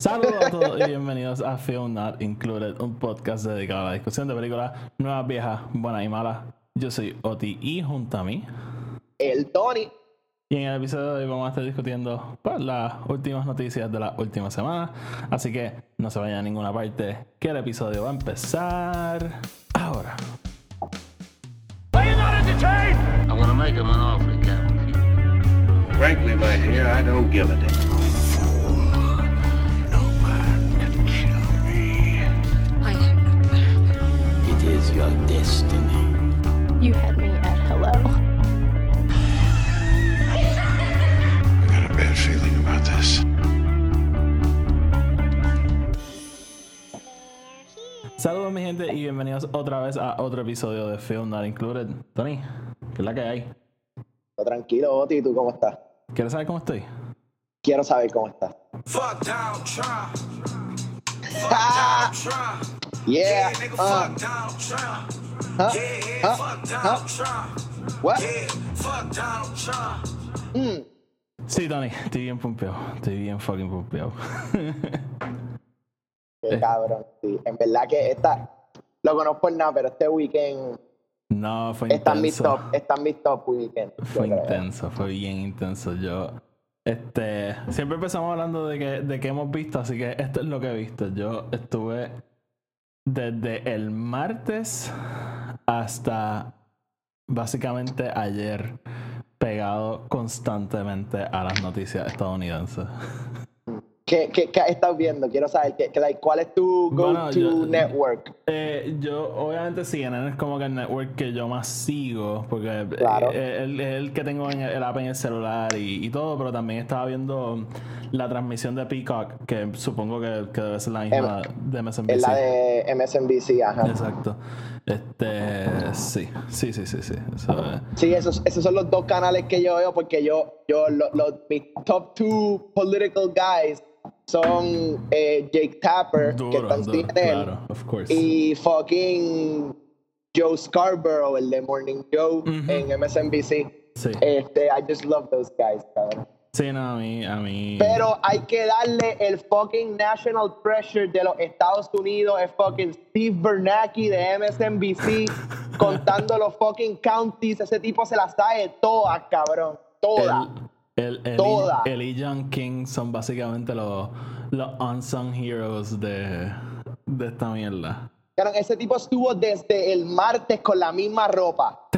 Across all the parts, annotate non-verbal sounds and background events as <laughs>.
Saludos a todos y bienvenidos a Film Not Included, un podcast dedicado a la discusión de películas nuevas, viejas, buenas y malas. Yo soy Oti y junto a mí, el Tony. Y en el episodio de hoy vamos a estar discutiendo pues, las últimas noticias de la última semana. Así que no se vayan a ninguna parte, que el episodio va a empezar ahora. I'm gonna make him an offer, Captain. Frankly, my dear, I don't give a damn. Is your destiny. You had me at hello. I got a bad feeling about this. Saludos mi gente y bienvenidos otra vez a otro episodio de Film Not Included. Tony, ¿qué es la que hay? Tranquilo, Oti, ¿tú cómo estás? ¿Quieres saber cómo estoy? Quiero saber cómo estás. Fuck down, Trump. Fuck <laughs> down, Trump. Yeah. Uh. Huh? Huh? Huh? What? Mm. Sí, Tony, estoy bien pompeado. Estoy bien fucking pompeado. Qué eh. cabrón, sí. En verdad que esta. Lo conozco por nada, pero este weekend. No, fue está intenso. En mi top, está en mi top weekend. Fue intenso, fue bien intenso. Yo. Este, siempre empezamos hablando de que, de que hemos visto, así que esto es lo que he visto. Yo estuve desde el martes hasta básicamente ayer pegado constantemente a las noticias estadounidenses. ¿Qué, qué, qué estás viendo? Quiero saber, ¿qué, ¿cuál es tu go-to network? Eh, yo, obviamente, CNN es como que el network que yo más sigo, porque es el, que tengo en el, app en el celular y, todo, pero también estaba viendo la transmisión de Peacock, que supongo que, que debe ser la misma em, de MSNBC. Es la de MSNBC, ajá. Exacto. Este, sí, sí, sí, sí, sí. Sí, esos, esos son los dos canales que yo veo porque yo, yo los, los mis top two political guys son eh, Jake Tapper, que están en claro, of course. y fucking Joe Scarborough, el de Morning Joe en MSNBC. Sí. Este, I just love those guys, cabrón. Sí, no, a mí, a mí. Pero hay que darle el fucking national pressure de los Estados Unidos, el fucking Steve Bernanke de MSNBC, <laughs> contando los fucking counties. Ese tipo se las sabe todas, cabrón. Todas. El, el, el, y John King son básicamente los, los unsung heroes de, de esta mierda. Claro, ese tipo estuvo desde el martes con la misma ropa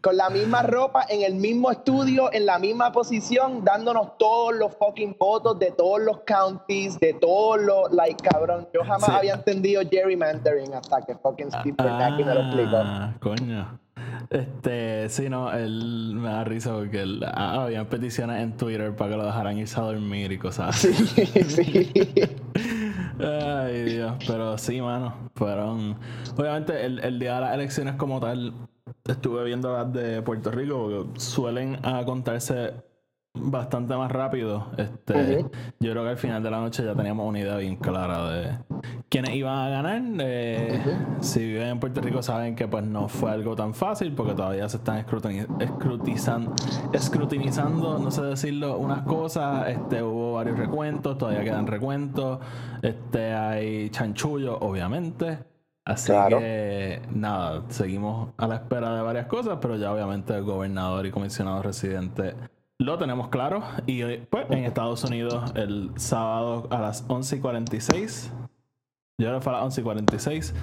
con la misma ropa, en el mismo estudio, en la misma posición, dándonos todos los fucking votos de todos los counties, de todos los, like, cabrón. Yo jamás había entendido gerrymandering hasta que fucking Steve ah, me lo explicó. Ah, coño. Este, sí, no, él me da risa porque él, ah, había peticiones en Twitter para que lo dejaran irse a dormir y cosas así. Sí, sí. Ay, Dios, pero sí, mano, fueron. Obviamente, el, el día de las elecciones como tal estuve viendo las de Puerto Rico porque suelen a contarse bastante más rápido. Este, Yo creo que al final de la noche ya teníamos una idea bien clara de quiénes iban a ganar. Eh, si viven en Puerto Rico saben que pues no fue algo tan fácil porque todavía se están escrutinizando, escrutinizando, no sé decirlo, unas cosas. Este, hubo varios recuentos, todavía quedan recuentos. Este, hay chanchullo, obviamente. Así que nada, seguimos a la espera de varias cosas, pero ya obviamente el gobernador y comisionado residente lo tenemos claro. Y pues en Estados Unidos el sábado a las 11 y 46, yo que fue a las 11 y 46,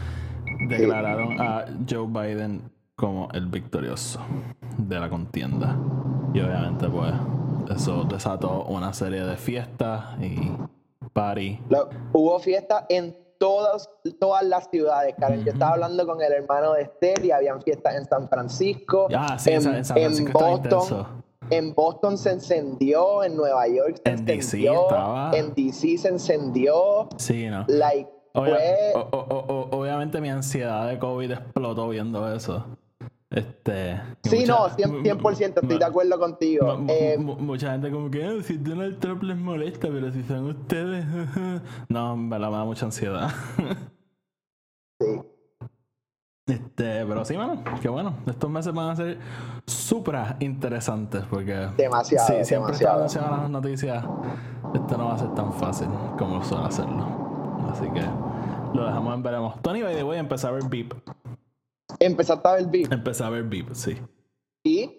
declararon a Joe Biden como el victorioso de la contienda. Y obviamente pues eso desató una serie de fiestas y party. hubo fiestas en todas, todas las ciudades, Karen. Yo estaba hablando con el hermano de Esther y habían fiestas en San Francisco. Ah, sí, en, en, Boston. En Boston se encendió, en Nueva York se en encendió, DC en DC se encendió. Sí, ¿no? Like, obviamente mi ansiedad de COVID explotó viendo eso. Este, sí, no, 100%, estoy de acuerdo contigo. Eh, mucha gente como que ah, si Donald Trump les molesta, pero si son ustedes... <laughs> no, me, la, me da mucha ansiedad. <laughs> Este, pero sí, mano, qué bueno. Estos meses van a ser súper interesantes porque. Demasiado. Sí, siempre demasiado. está en las noticias. Esto no va a ser tan fácil como suele hacerlo. Así que lo dejamos en veremos. Tony, by the way, empecé a ver Beep. Empezaste a ver Beef. Empecé a ver Beep, sí. Y.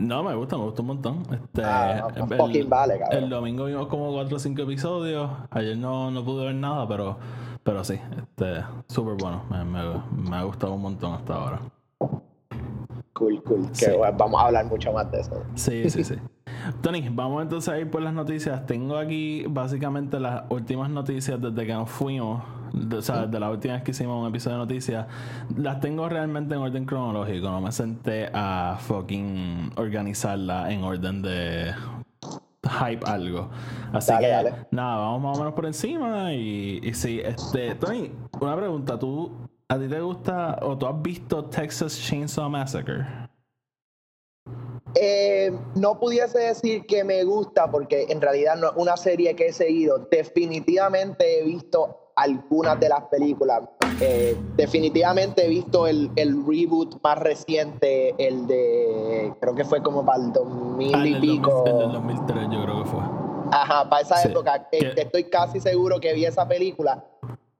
No, me gusta, me gusta un montón. Este, Ah, no, el, fucking vale, cabrón. el domingo vimos como 4 o 5 episodios. Ayer no, no pude ver nada, pero, pero sí, este, súper bueno. Me, me- me ha gustado un montón hasta ahora. Cool, cool. Que bueno, vamos a hablar mucho más de eso. Sí, <laughs> sí, sí. Tony, vamos entonces a ir por las noticias. Tengo aquí básicamente las últimas noticias desde que nos fuimos. de- o sea, desde la última vez que hicimos un episodio de noticias. Las tengo realmente en orden cronológico. No me senté a fucking organizarla en orden de hype algo. Así Dale, que dale. nada, vamos más o menos por encima. Y, y sí, este, Tony, una pregunta. ¿Tú, a ti te gusta o tú has visto Texas Chainsaw Massacre? Eh, no pudiese decir que me gusta porque en realidad no es una serie que he seguido. Definitivamente he visto algunas de las películas. Eh, definitivamente he visto el, el reboot más reciente, el de creo que fue como para el 2000 Ah, el y del pico. 2000 el del 2003 yo creo que fue. Ajá, para esa Sí. época. Este, estoy casi seguro que vi esa película.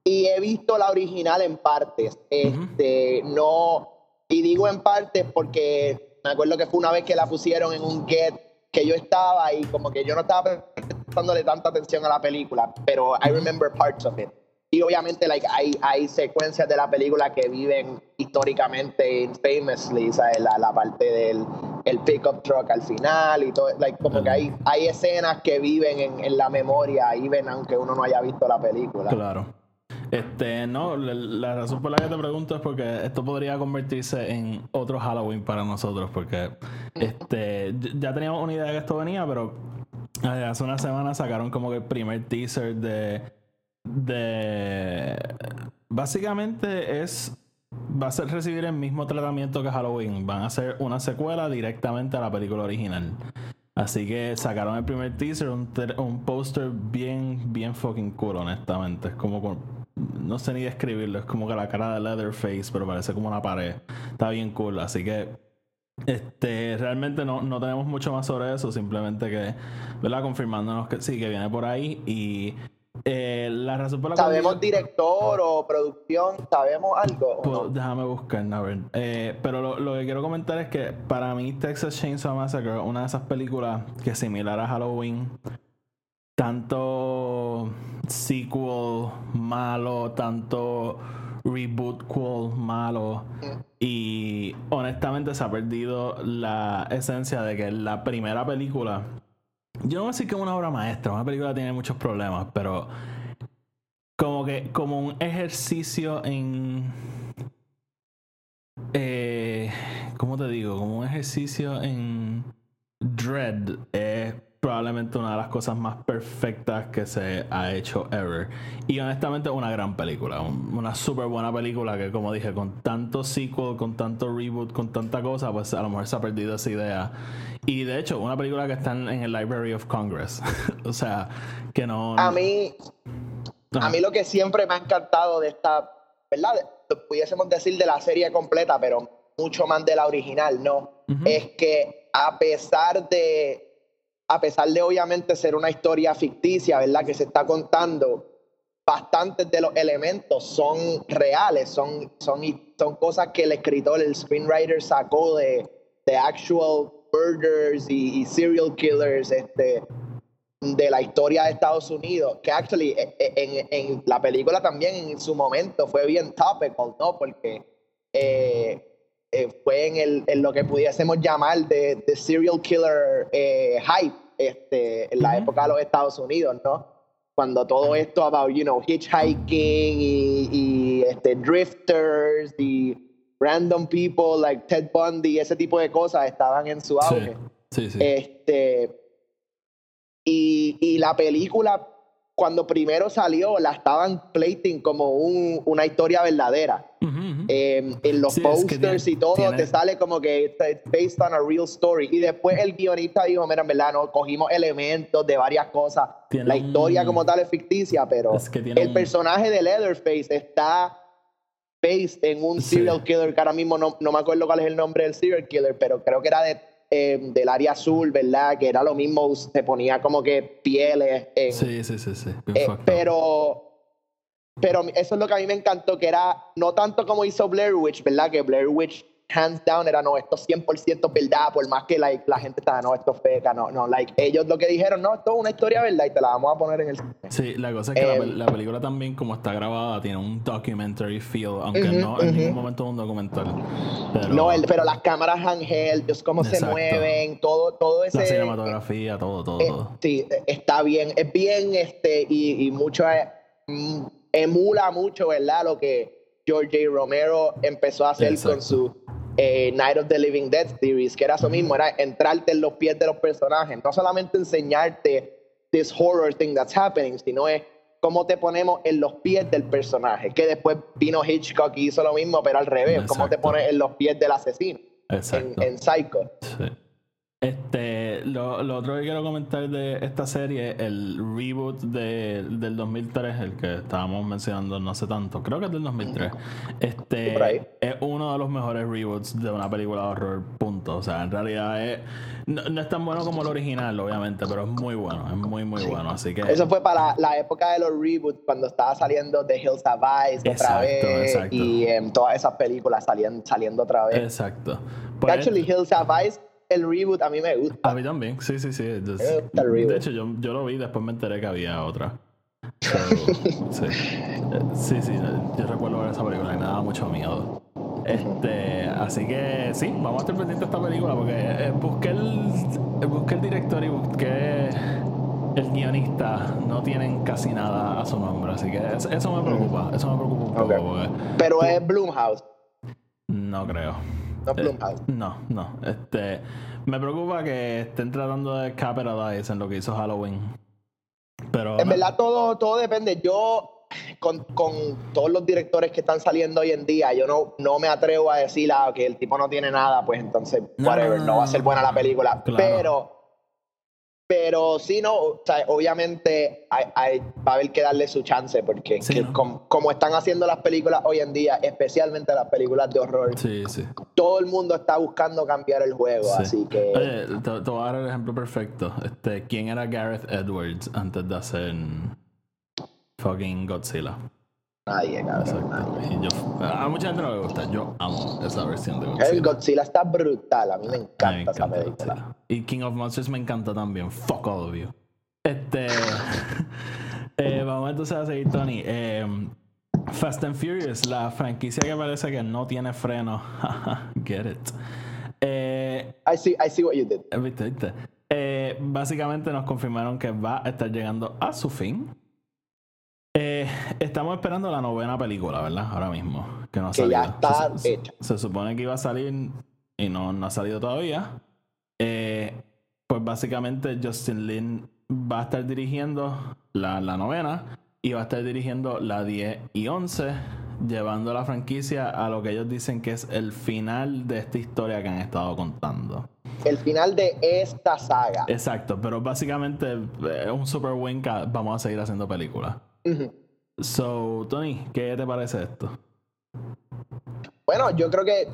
Y he visto la original en partes. Este, no. Y digo en partes porque me acuerdo que fue una vez que la pusieron en un get que yo estaba y como que yo no estaba prestándole tanta atención a la película, pero I remember parts of it. Y obviamente like, hay, hay secuencias de la película que viven históricamente, famously, ¿sabes? La, la parte del el pickup truck al final y todo, like, como que hay, hay escenas que viven en, en la memoria, even aunque uno no haya visto la película. Claro. Este, no, la, la razón por la que te pregunto es porque esto podría convertirse en otro Halloween para nosotros, porque este, ya teníamos una idea de que esto venía, pero eh, hace una semana sacaron como que el primer teaser de, de, básicamente es, va a ser recibir el mismo tratamiento que Halloween, van a hacer una secuela directamente a la película original. Así que sacaron el primer teaser, un, un póster bien, bien fucking cool, honestamente. Es como, con- no sé ni describirlo, es como que la cara de Leatherface, pero parece como una pared. Está bien cool, así que este, realmente no, no tenemos mucho más sobre eso, simplemente que, ¿verdad? Confirmándonos que sí, que viene por ahí. Y eh, la razón por la ¿Sabemos director o producción? ¿Sabemos algo? o no? déjame buscar, a ver. Eh, pero lo, lo que quiero comentar es que para mí Texas Chainsaw Massacre una de esas películas que es similar a Halloween. Tanto sequel malo, tanto reboot cool malo. Y honestamente se ha perdido la esencia de que la primera película... Yo no voy a decir que es una obra maestra, una película tiene muchos problemas, pero como que como un ejercicio en eh, ¿cómo te digo? Como un ejercicio en dread es probablemente una de las cosas más perfectas que se ha hecho ever. Y honestamente una gran película un- una súper buena película que como dije con tanto sequel con tanto reboot con tanta cosa pues a lo mejor se ha perdido esa idea. Y de hecho una película que está en, en el Library of Congress. <laughs> O sea que no A mí, a mí lo que siempre me ha encantado de esta, ¿verdad? Pudiésemos decir de la serie completa, pero mucho más de la original, ¿no? Es que a pesar de, a pesar de obviamente ser una historia ficticia, ¿verdad? Que se está contando, bastantes de los elementos son reales, son, son, son cosas que el escritor, el screenwriter sacó de, de actual murders y, serial killers, este, de la historia de Estados Unidos, que actually eh, eh, en, en la película también en su momento fue bien topical, ¿no? Porque eh, eh, fue en, el, en lo que pudiésemos llamar de, de serial killer eh, hype este, en la época de los Estados Unidos, ¿no? Cuando todo esto about, you know, hitchhiking y, y, este, drifters y random people like Ted Bundy, ese tipo de cosas estaban en su sí, auge. sí, sí. Este, y, y la película, cuando primero salió, la estaban plating como un- una historia verdadera. Eh, en los Sí, es que posters tiene- y todo tiene- te sale como que it's based on a real story. Y después el guionista dijo, mira, en verdad, no, cogimos elementos de varias cosas. Tiene la historia un- como tal es ficticia, pero Es que tiene el un- personaje de Leatherface está based en un serial killer que ahora mismo no, no, me acuerdo cuál es el nombre del serial killer, pero creo que era de, eh, del área azul, ¿verdad? Que era lo mismo, se ponía como que pieles. En, sí, sí, sí, sí. Eh, pero, pero eso es lo que a mí me encantó, que era no tanto como hizo Blair Witch, ¿verdad? Que Blair Witch hands down era no, esto es 100% verdad, por más que like, la gente estaba, no, esto es feca, no, no, like, ellos lo que dijeron, no, esto es una historia verdad y te la vamos a poner en el Sí, la cosa es que la, la, película también, como está grabada, tiene un documentary feel, aunque no en ningún momento es un documental. Pero... No, el, pero las cámaras handheld, cómo se mueven, todo, todo ese... La cinematografía, todo, todo, todo. Sí, está bien, es bien, este, y, y mucho, mm, emula mucho, ¿verdad? Lo que George J. Romero empezó a hacer con su eh, Night of the Living Dead series, que era eso mismo, era entrarte en los pies de los personajes, no solamente enseñarte this horror thing that's happening, sino es cómo te ponemos en los pies del personaje, que después vino Hitchcock y hizo lo mismo, pero al revés, cómo te pones en los pies del asesino en, en, Psycho. Sí. Este, lo, lo, otro que quiero comentar de esta serie, el reboot de, del 2003, el que estábamos mencionando no sé tanto, creo que es del 2003. Este es uno de los mejores reboots de una película de horror, punto. O sea, en realidad es, no, es tan bueno como el original, obviamente, pero es muy bueno, es muy, muy bueno. Así que. Eso fue para la época de los reboots, cuando estaba saliendo The Hills Have Eyes otra vez y em, todas esas películas salían, saliendo otra vez. Exacto. Pues, Actually, Hills Have Eyes el reboot a mí me gusta. A mí también, sí, sí, sí. De hecho, yo, yo, lo vi, después me enteré que había otra. <laughs> sí. sí, sí, yo recuerdo ver esa película y me daba mucho miedo. Este, así que sí, vamos a estar pendientes de esta película porque eh, busqué, el, busqué el director y busqué el guionista. No tienen casi nada a su nombre, así que eso, me preocupa. Eso me preocupa un poco. Pero es Bloomhouse. No creo. No eh, no, no. Este, me preocupa que estén tratando de capitalize en lo que hizo Halloween. Pero. En verdad, todo, todo depende. Yo, con, con, todos los directores que están saliendo hoy en día, yo no, no me atrevo a decir ah, que el tipo no tiene nada, pues entonces, whatever, no, va a ser buena la película. Pero pero sí, no, o sea, obviamente hay, va a haber que darle su chance, porque como, están haciendo las películas hoy en día, especialmente las películas de horror, todo el mundo está buscando cambiar el juego, así que... Oye, te, voy a dar el ejemplo perfecto. Este, ¿Quién era Gareth Edwards antes de hacer fucking Godzilla? Nadie, cabrón. a mucha gente no le gusta. Yo amo esa versión de Godzilla. El Godzilla está brutal. A mí me encanta, esa película. Y King of Monsters me encanta también. Fuck all of you. Este. <laughs> eh, vamos entonces a seguir, Tony. Eh, Fast and Furious, la franquicia que parece que no tiene freno. <laughs> Get it. Eh, I, see, I see what you did. ¿Viste, viste? Eh, básicamente nos confirmaron que va a estar llegando a su fin. Eh, estamos esperando la novena película, ¿verdad? Ahora mismo. Que no ha Ya está se, hecha. Se, supone que iba a salir y no, no ha salido todavía. Eh, pues básicamente Justin Lin va a estar dirigiendo la, la, novena y va a estar dirigiendo la 10 y 11, llevando la franquicia a lo que ellos dicen que es el final de esta historia que han estado contando. El final de esta saga. Exacto, pero básicamente es un super win vamos a seguir haciendo películas. So, Tony, ¿qué te parece esto? Bueno, yo creo que,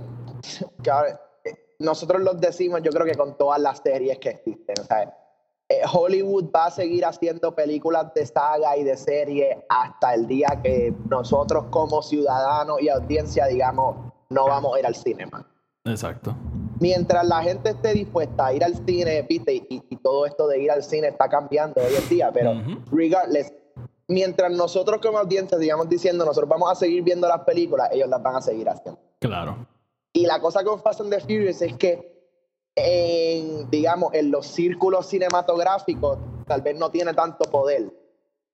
nosotros los decimos, yo creo que con todas las series que existen, eh, Hollywood va a seguir haciendo películas de saga y de serie hasta el día que nosotros como ciudadanos y audiencia digamos no vamos a ir al cine Exacto. Mientras la gente esté dispuesta a ir al cine, viste, y, todo esto de ir al cine está cambiando hoy en día, pero regardless, mientras nosotros como audiencia sigamos diciendo, nosotros vamos a seguir viendo las películas, ellos las van a seguir haciendo. Claro. Y la cosa con Fast and the Furious es que, en, digamos, en los círculos cinematográficos, tal vez no tiene tanto poder,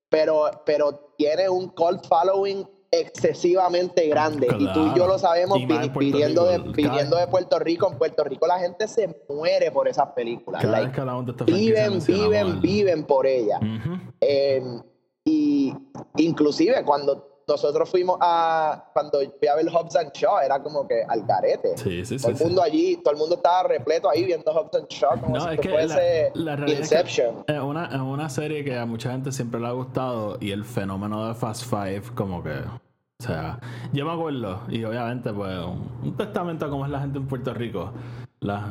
pero, pero tiene un cult following excesivamente grande. Y tú y yo lo sabemos viniendo de, de Puerto Rico. En Puerto Rico la gente se muere por esas películas. viven, viven, viven por ellas. Y inclusive cuando nosotros fuimos a, cuando fui a ver Hobbs and Shaw, era como que al garete. Sí, sí, todo el mundo allí, todo el mundo estaba repleto ahí viendo Hobbs and Shaw como no, si es que fuese la, Inception. Es, una, es una serie que a mucha gente siempre le ha gustado y el fenómeno de Fast Five como que O sea, yo me acuerdo, y obviamente, pues, un, testamento a cómo es la gente en Puerto Rico. La,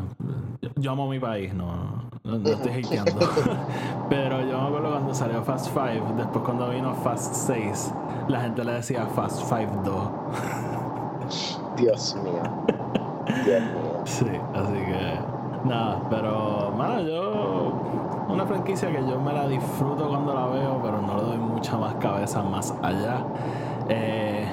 yo, amo mi país, no, no, estoy hateando. <laughs> Pero yo me acuerdo cuando salió Fast 5, después cuando vino Fast 6, la gente le decía Fast 5 2. Dios mío. Dios mío. Sí, así que. Nada, pero, mano, yo. Una franquicia que yo me la disfruto cuando la veo, pero no le doy mucha más cabeza más allá. Eh,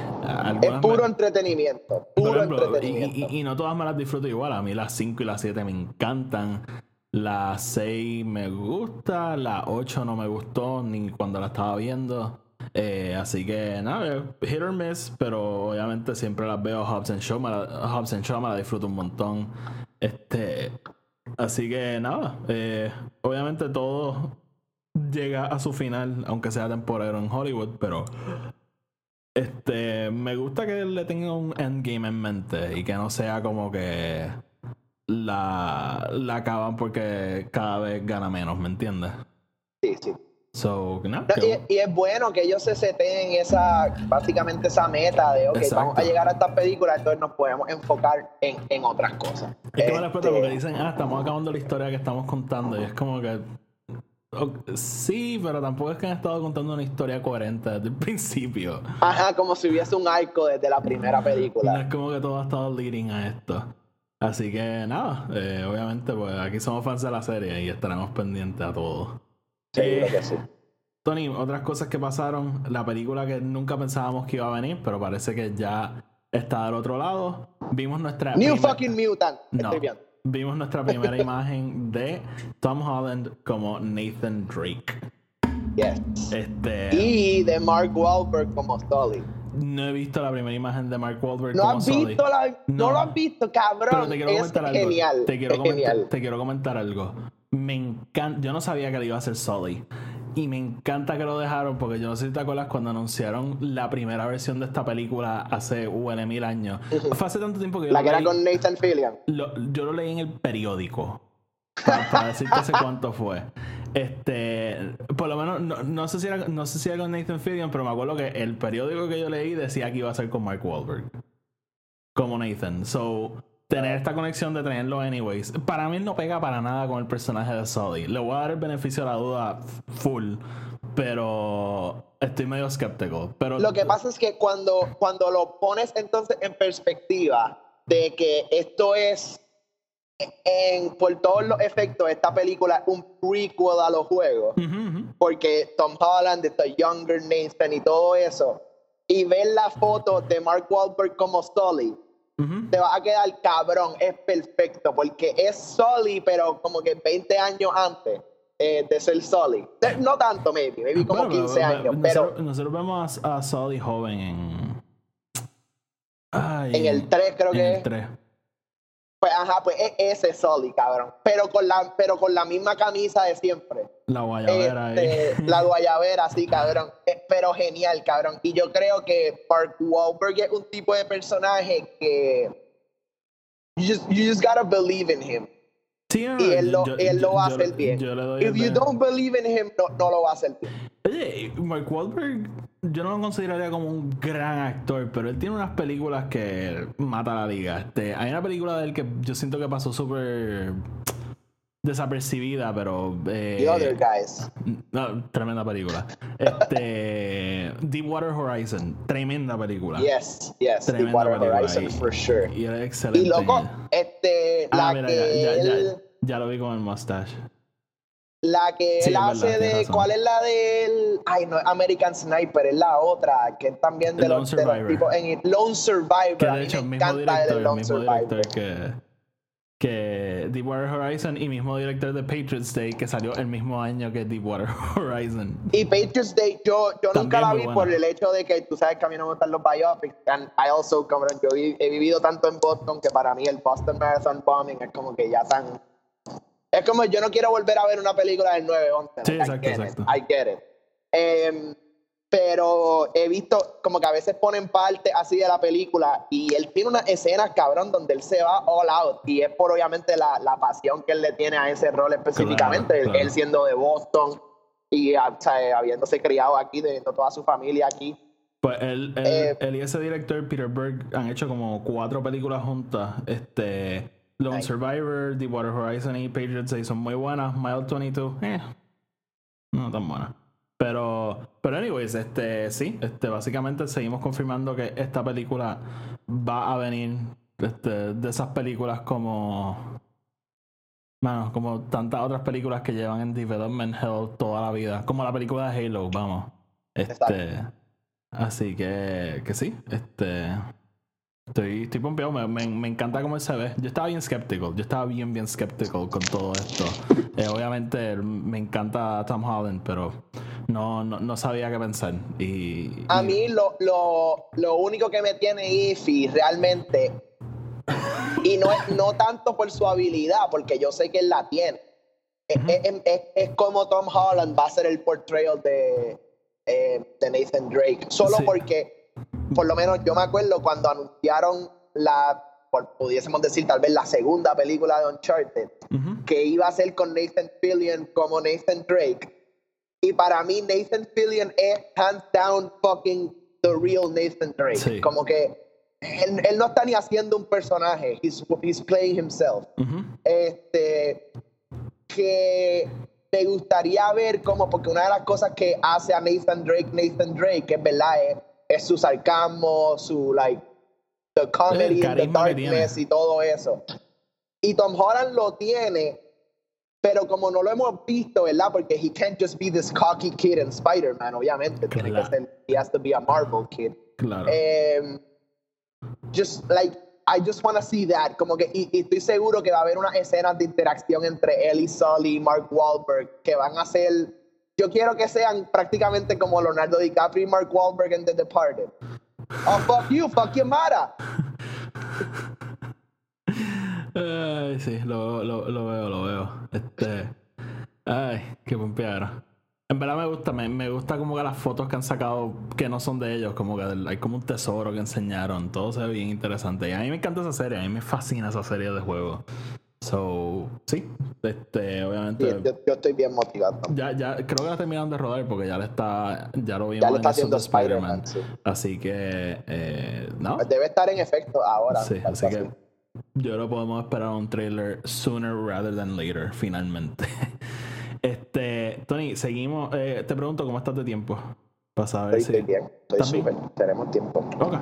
es puro entretenimiento. Puro entretenimiento. Y, no todas me las disfruto igual. A mí las 5 y las 7 me encantan. La 6 me gusta. La 8 no me gustó ni cuando la estaba viendo. Eh, así que nada, hit or miss, pero obviamente siempre las veo. Hobbs and Show me la, Show me la disfruto un montón. Este, así que nada, eh, obviamente todo llega a su final, aunque sea temporero en Hollywood, pero este, me gusta que le tenga un endgame en mente y que no sea como que la, la acaban porque cada vez gana menos, ¿me entiendes? Sí, sí. So, y, es bueno que ellos se seten esa, básicamente esa meta de, ok, vamos a llegar a estas películas, entonces nos podemos enfocar en, en otras cosas. Es que me este, porque dicen, ah, estamos acabando la historia que estamos contando y es como que Sí, pero tampoco es que han estado contando una historia coherente desde el <laughs> principio. Ajá, como si hubiese un arco desde la primera película. No es como que todo ha estado leading a esto. Así que nada, eh, obviamente, pues aquí somos fans de la serie y estaremos pendientes a todo. Seguro que sí. Tony, otras cosas que pasaron, la película que nunca pensábamos que iba a venir, pero parece que ya está del otro lado. Vimos nuestra. New fucking mutant. No. Estoy bien vimos nuestra primera <laughs> imagen de Tom Holland como Nathan Drake. Yes. Este, y de Mark Wahlberg como Sully. No he visto la primera imagen de Mark Wahlberg ¿No como has visto La, no. lo has visto, cabrón. te quiero es comentar genial. Algo. Te quiero, comentar, te quiero comentar algo. Me encanta. Yo no sabía que le iba a ser Sully. Y me encanta que lo dejaron porque yo no sé si te acuerdas cuando anunciaron la primera versión de esta película hace UN uh, mil años. Fue hace tanto tiempo que yo La que era con Nathan Fillion. yo lo leí en el periódico. Para, decirte hace cuánto fue. Este, por lo menos, no, sé si era, no sé si era con Nathan Fillion, pero me acuerdo que el periódico que yo leí decía que iba a ser con Mark Wahlberg. Como Nathan. So, tener esta conexión de tenerlo anyways. Para mí no pega para nada con el personaje de Sully. Le voy a dar el beneficio de la duda full, pero estoy medio escéptico. Pero lo que pasa es que cuando, cuando lo pones entonces en perspectiva de que esto es en, por todos los efectos, esta película es un prequel a los juegos, porque Tom Holland, The Younger Nathan y todo eso, y ver la foto de Mark Wahlberg como Sully, te va a quedar cabrón, es perfecto, porque es Sully, pero como que 20 años antes eh, de ser Sully. No tanto, maybe, maybe como 15 años, pero... Nosotros vemos a, Sully joven en... en el 3 creo que el 3. Pues ajá, pues es ese Sully, cabrón. Pero con la, pero con la misma camisa de siempre. La guayabera este, La guayabera, sí, cabrón. Eh, pero genial, cabrón. Y yo creo que Mark Wahlberg es un tipo de personaje que. You just, you just gotta believe in him. Sí, y él lo, él lo va a hacer bien. If you don't believe in him, no, no lo va a hacer bien. Oye, Mark Wahlberg, yo no lo consideraría como un gran actor, pero él tiene unas películas que mata la liga. Este, hay una película de él que yo siento que pasó súper desapercibida, pero. Eh, The Other Guys. No, tremenda película. Este. <laughs> Deepwater Horizon. Tremenda película. Yes, yes. Deepwater Horizon, for sure. Y era excelente. Y loco, este. Ah, la que ya, ya, ya, lo vi con el mustache. La que él hace de. ¿Cuál es la del.? Ay, no, American Sniper, es la otra, que es también de, los, de los, tipos. En Lone Survivor. Que de hecho, mismo director, el mismo director que, que Deepwater Horizon y mismo director de Patriots Day, que salió el mismo año que Deepwater <laughs> Horizon. Y Patriots Day, yo, yo nunca la vi por el hecho de que tú sabes que a mí no me gustan los biopics. And I also, como yo he vivido tanto en Boston que para mí el Boston Marathon Bombing es como que ya tan es como yo no quiero volver a ver una película del 9-11. Sí, exacto, exacto. I get it. Em, pero he visto como que a veces ponen parte así de la película y él tiene una escena, cabrón, donde él se va all out y es por obviamente la, la pasión que él le tiene a ese rol específicamente, él siendo de Boston y habiéndose criado aquí, teniendo toda su familia aquí. Pues él, él, él, y ese director, Peter Berg, han hecho como cuatro películas juntas. Este. Lone Survivor, Deepwater Horizon y Patriots 6 son muy buenas. Mile 22, eh, no tan buenas. Pero, pero anyways, este, sí, este, básicamente seguimos confirmando que esta película va a venir este, de esas películas como, bueno, como tantas otras películas que llevan en development hell toda la vida, como la película de Halo, vamos. Este, así que, que sí, este, Estoy, estoy pompeado, me, me, encanta cómo se ve. Yo estaba bien escéptico, yo estaba bien, bien escéptico con todo esto. Eh, obviamente me encanta Tom Holland, pero no, no, sabía qué pensar. Y, A mí lo, lo, lo, único que me tiene iffy realmente, y no es no tanto por su habilidad, porque yo sé que él la tiene, es, es, como Tom Holland va a ser el portrayal de, eh, de Nathan Drake, solo porque por lo menos yo me acuerdo cuando anunciaron la, pudiésemos decir tal vez la segunda película de Uncharted, que iba a ser con Nathan Fillion como Nathan Drake. Y para mí Nathan Fillion es hands down fucking the real Nathan Drake. Como que él, no está ni haciendo un personaje, he's, he's playing himself. Este, que me gustaría ver como, porque una de las cosas que hace a Nathan Drake, Nathan Drake, es verdad, es es su sarcasmo, su like the comedy, the darkness y todo eso. Y Tom Holland lo tiene, pero como no lo hemos visto, ¿verdad? Porque he can't just be this cocky kid in Spider-Man, obviamente. Tiene que ser, he has to be a Marvel kid. Claro. Um, just like, I just want to see that. Como que, y, y, estoy seguro que va a haber unas escenas de interacción entre él y Sully y Mark Wahlberg que van a ser yo quiero que sean prácticamente como Leonardo DiCaprio y Mark Wahlberg en The Departed. Oh, fuck you, fuck you, Mara. Ay, sí, lo, lo, lo, veo, lo veo. Este. Ay, qué pompeadera. En verdad me gusta, me, me, gusta como que las fotos que han sacado que no son de ellos, como que hay como un tesoro que enseñaron, todo se ve bien interesante. Y a mí me encanta esa serie, a mí me fascina esa serie de juegos. So, sí, este, obviamente. yo, estoy bien motivado. Ya, ya, creo que la terminaron de rodar porque ya le está, ya lo vimos ya le está haciendo Spider-Man. Así que, eh, no. Pues debe estar en efecto ahora. Sí, así que yo lo podemos esperar un trailer sooner rather than later, finalmente. <laughs> este, Tony, seguimos. Eh, te pregunto, ¿cómo estás de tiempo? Para saber estoy bien, estoy súper, tenemos tiempo. Ok.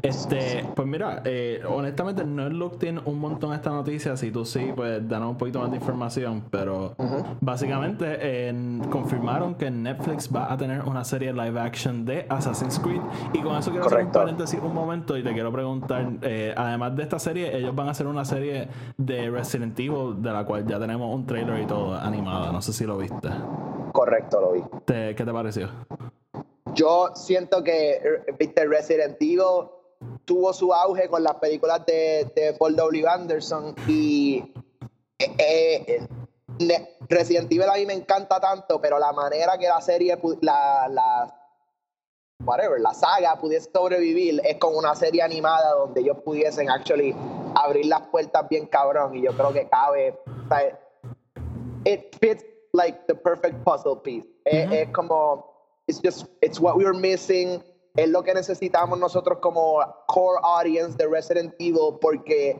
Este, pues mira, eh, honestamente no es looked in un montón esta noticia. Si tú sí, pues danos un poquito más de información. Pero básicamente confirmaron que Netflix va a tener una serie live action de Assassin's Creed. Y con eso quiero hacer un paréntesis un momento y te quiero preguntar: eh, además de esta serie, ellos van a hacer una serie de Resident Evil, de la cual ya tenemos un trailer y todo animada. No sé si lo viste. Correcto, lo vi. ¿Qué te pareció? Yo siento que, viste, Resident Evil tuvo su auge con las películas de, Paul W. Anderson y eh, eh, Resident Evil a mí me encanta tanto, pero la manera que la serie, la, la, whatever, la saga pudiese sobrevivir es con una serie animada donde ellos pudiesen actually abrir las puertas bien cabrón y yo creo que cabe, it fits like the perfect puzzle piece. es como it's just it's what we were missing. Es lo que necesitamos nosotros como core audience de Resident Evil porque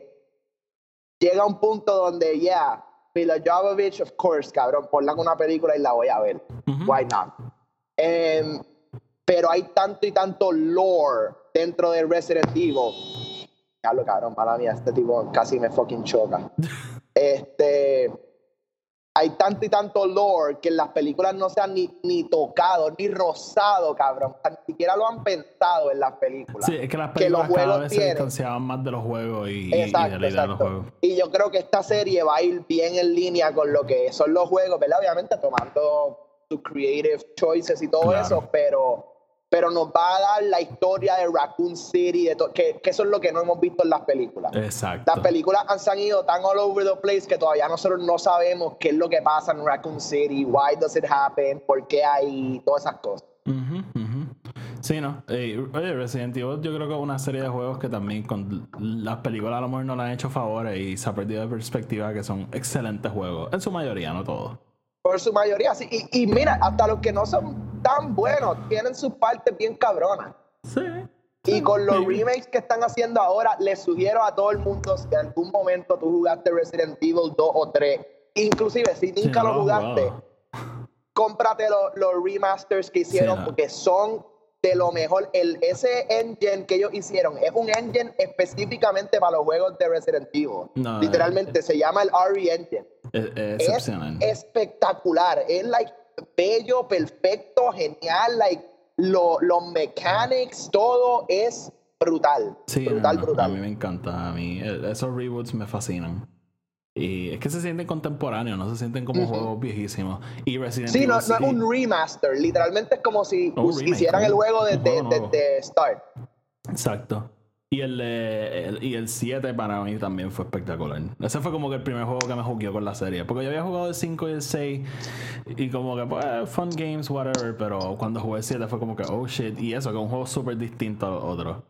llega un punto donde ya yeah, Mila Jovovich of course cabrón ponla una película y la voy a ver. Why not em, pero hay tanto y tanto lore dentro de Resident Evil. Carlos cabrón mala mía este tipo casi me fucking choca. <laughs> Este hay tanto y tanto lore que en las películas no se han ni, ni tocado, ni rozado, cabrón. Ni siquiera lo han pensado en las películas. Sí, es que las películas que los cada vez se distanciaban más de los juegos y, exacto, de los juegos. Y yo creo que esta serie va a ir bien en línea con lo que son los juegos, ¿verdad? Obviamente tomando sus creative choices y todo eso, pero pero nos va a dar la historia de Raccoon City, de que, que, eso es lo que no hemos visto en las películas. Exacto. Las películas han ido tan all over the place que todavía nosotros no sabemos qué es lo que pasa en Raccoon City, why does it happen, por qué hay todas esas cosas. Sí, no. oye, Resident Evil yo creo que es una serie de juegos que también con las películas a lo mejor no le han hecho favores y se ha perdido de perspectiva que son excelentes juegos. En su mayoría, no todos. Por su mayoría, sí. Y, y mira, hasta los que no son tan buenos tienen sus partes bien cabronas. Sí. Y con los remakes que están haciendo ahora, les sugiero a todo el mundo, si en algún momento tú jugaste Resident Evil 2 o 3, inclusive si nunca lo jugaste, cómprate los, remasters que hicieron porque son de lo mejor. El, ese engine que ellos hicieron es un engine específicamente para los juegos de Resident Evil. Literalmente se llama el RE Engine. Es, espectacular. Es like bello, perfecto, genial. Like los mechanics, todo es brutal. Sí, brutal, brutal. A mí me encanta. A mí e, esos reboots me fascinan. Y es que se sienten contemporáneos, no se sienten como juegos viejísimos. Y Resident sí, no, no es un remaster, literalmente es como si hicieran el juego desde Start. Exacto. Y el, y el 7 para mí también fue espectacular. Ese fue como que el primer juego que me jugueó con la serie. Porque yo había jugado el 5 y el 6 y como que, pues, fun games, whatever. Pero cuando jugué el 7 fue como que, oh shit. Y eso, que es un juego súper distinto a otro.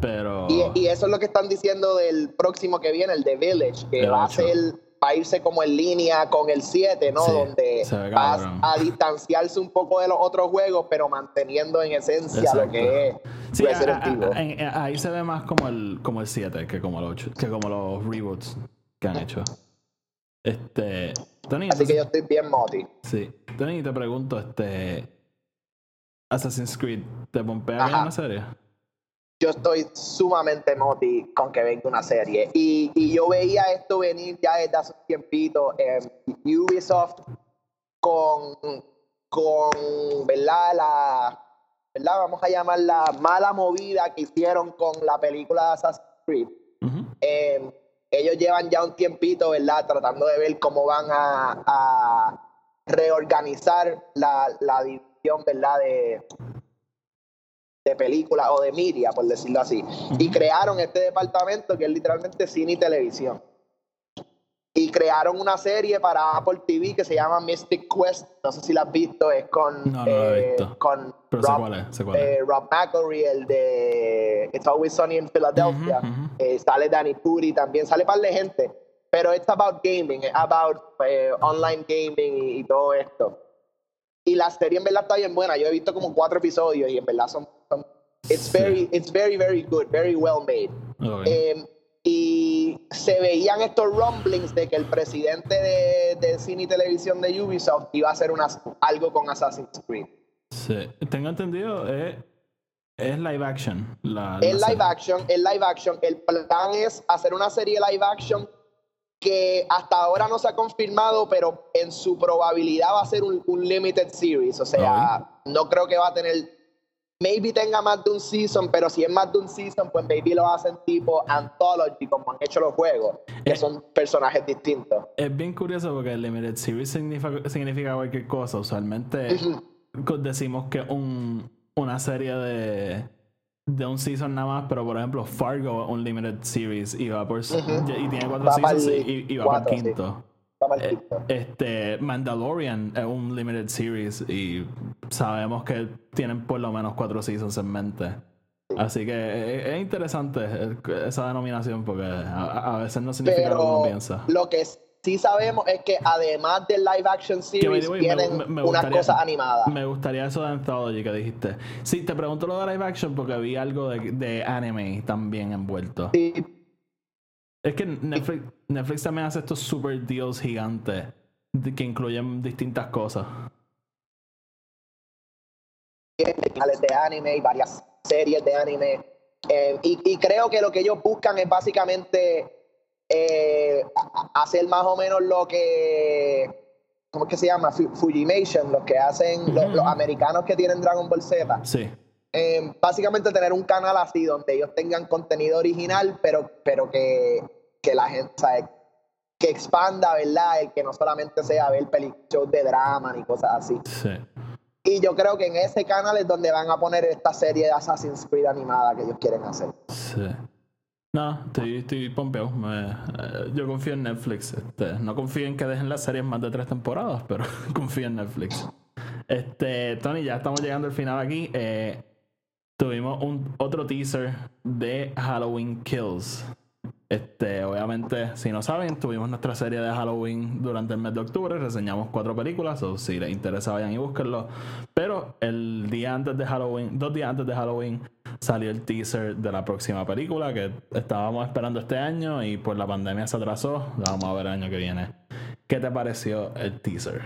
Pero. Y, eso es lo que están diciendo del próximo que viene, el de Village, que va a ser va a irse como en línea con el 7, ¿no? Donde vas a distanciarse un poco de los otros juegos, pero manteniendo en esencia lo que es sí, ahí se ve más como el como el 7 que como el 8, que como los reboots que han hecho. Este, Tony, Así que yo estoy bien moti. Sí. Tony, te pregunto, este Assassin's Creed, ¿te pompea bien una serie? Yo estoy sumamente moti con que venga una serie. Y, y, yo veía esto venir ya desde hace un tiempito. en Ubisoft con, con, ¿verdad? La, ¿verdad? Vamos a llamar la mala movida que hicieron con la película de Assassin's Creed. Em, ellos llevan ya un tiempito, ¿verdad? Tratando de ver cómo van a, a reorganizar la, la división, ¿verdad? De, de película o de media, por decirlo así. Y crearon este departamento que es literalmente cine y televisión. Y crearon una serie para Apple TV que se llama Mystic Quest. No sé si la has visto, es con, no, no eh, con Rob, eh, Rob McElroy, el de It's Always Sunny in Philadelphia. Eh, sale Danny Puri también, sale par de gente. Pero es about gaming, es about online gaming y todo esto. Y la serie en verdad está bien buena. Yo he visto como cuatro episodios y en verdad son. It's, very, it's very, very good, very well made. Em, y se veían estos rumblings de que el presidente de, de, cine y televisión de Ubisoft iba a hacer una, algo con Assassin's Creed. Sí, tengo entendido, es, es live action. La, es live action, es live action. El plan es hacer una serie live action que hasta ahora no se ha confirmado, pero en su probabilidad va a ser un, limited series. O sea, no creo que va a tener. Maybe tenga más de un season, pero si es más de un season, pues maybe lo hacen tipo anthology, como han hecho los juegos, que eh, son personajes distintos. Es bien curioso porque el limited series significa, significa cualquier cosa. Usualmente decimos que un, una serie de de un season nada más, pero por ejemplo Fargo Unlimited Series y va por y tiene cuatro seasons y, va para el quinto. Eh, este Mandalorian es un limited series y sabemos que tienen por lo menos cuatro seasons en mente. Así que eh, es, interesante esa denominación porque a, veces no significa lo que uno piensa. Lo que sí sabemos es que además del live action series tienen una cosa animada. Me gustaría eso de Anthology que dijiste. Sí, te pregunto lo de live action porque vi algo de, anime también envuelto. Sí. Es que Netflix, Netflix también hace estos super deals gigantes que incluyen distintas cosas. Canales de anime y varias series de anime. Eh, y creo que lo que ellos buscan es básicamente eh, hacer más o menos lo que, ¿cómo es que se llama? Fujimation, lo que hacen los, americanos que tienen Dragon Ball Z. Sí. Eh, básicamente tener un canal así donde ellos tengan contenido original, pero, pero que, que la gente, ¿sabe? que expanda, ¿verdad? El que no solamente sea ver shows de drama ni cosas así. Sí. Y yo creo que en ese canal es donde van a poner esta serie de Assassin's Creed animada que ellos quieren hacer. Sí. No, estoy, pompeado. Eh, yo confío en Netflix. Este, no confío en que dejen las series más de tres temporadas, pero <laughs> confío en Netflix. Este, Tony, ya estamos llegando al final aquí. Eh, tuvimos un otro teaser de Halloween Kills. Este, obviamente, si no saben, tuvimos nuestra serie de Halloween durante el mes de octubre, reseñamos cuatro películas, o si les interesa vayan y búsquenlo. Pero el día antes de Halloween, dos días antes de Halloween, salió el teaser de la próxima película que estábamos esperando este año y pues la pandemia se atrasó. La vamos a ver el año que viene. ¿Qué te pareció el teaser?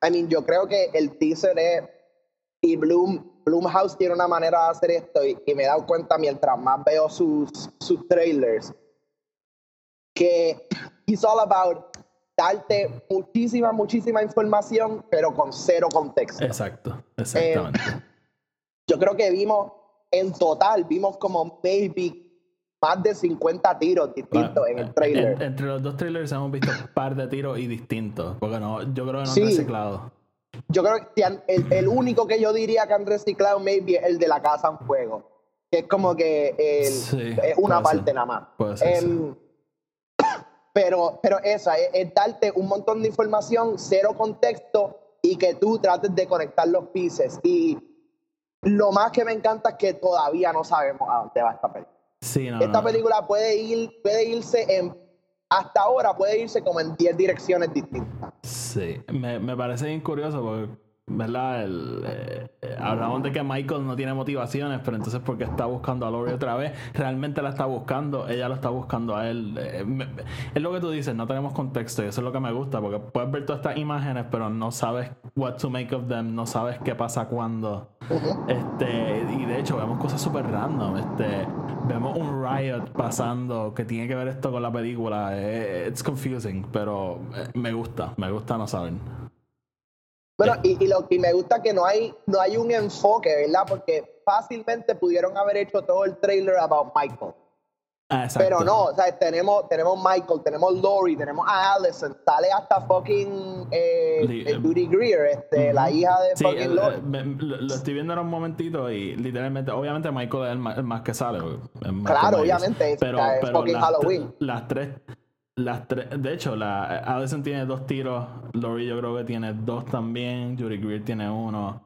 I yo creo que el teaser es. Y Bloom, Bloomhouse tiene una manera de hacer esto y, me he dado cuenta mientras más veo sus, sus trailers que it's all about darte muchísima, muchísima información, pero con cero contexto. Exacto, exactamente. Eh, yo creo que vimos, en total, vimos como maybe más de 50 tiros distintos en el trailer. entre los dos trailers hemos visto un par de tiros y distintos, porque no, yo creo que no han reciclado. Yo creo que el, el, único que yo diría que han reciclado maybe es el de la casa en fuego, que es como que es una parte nada más. Puede ser, em, <coughs> pero, pero esa es, darte un montón de información, cero contexto y que tú trates de conectar los pieces. Y lo más que me encanta es que todavía no sabemos a dónde va esta película. esta película puede ir, puede irse en hasta ahora puede irse como en 10 direcciones distintas. Sí, me, me parece bien curioso porque ¿verdad? El, eh, eh, hablamos de que Michael no tiene motivaciones, pero entonces porque está buscando a Lori otra vez, realmente la está buscando, ella lo está buscando a él. Eh, es lo que tú dices, no tenemos contexto y eso es lo que me gusta, porque puedes ver todas estas imágenes, pero no sabes what to make of them, no sabes qué pasa cuando. Este, y de hecho vemos cosas súper random. Este, vemos un riot pasando que tiene que ver esto con la película. it's confusing, pero me gusta, me gusta no saber. Bueno, y, y, lo que me gusta que no hay, no hay un enfoque, ¿verdad? Porque fácilmente pudieron haber hecho todo el trailer about Michael. Ah, Pero no, o sea, tenemos, tenemos Michael, tenemos Lori, tenemos a Allison, sale hasta fucking eh, eh Judy Greer, este, la hija de fucking Lori. lo, estoy viendo en un momentito y literalmente, obviamente Michael es el más, que sale. claro, obviamente, pero, es fucking Halloween. Las tres las de hecho, la Addison tiene dos tiros, Lori yo creo que tiene dos también, Judy Greer tiene uno.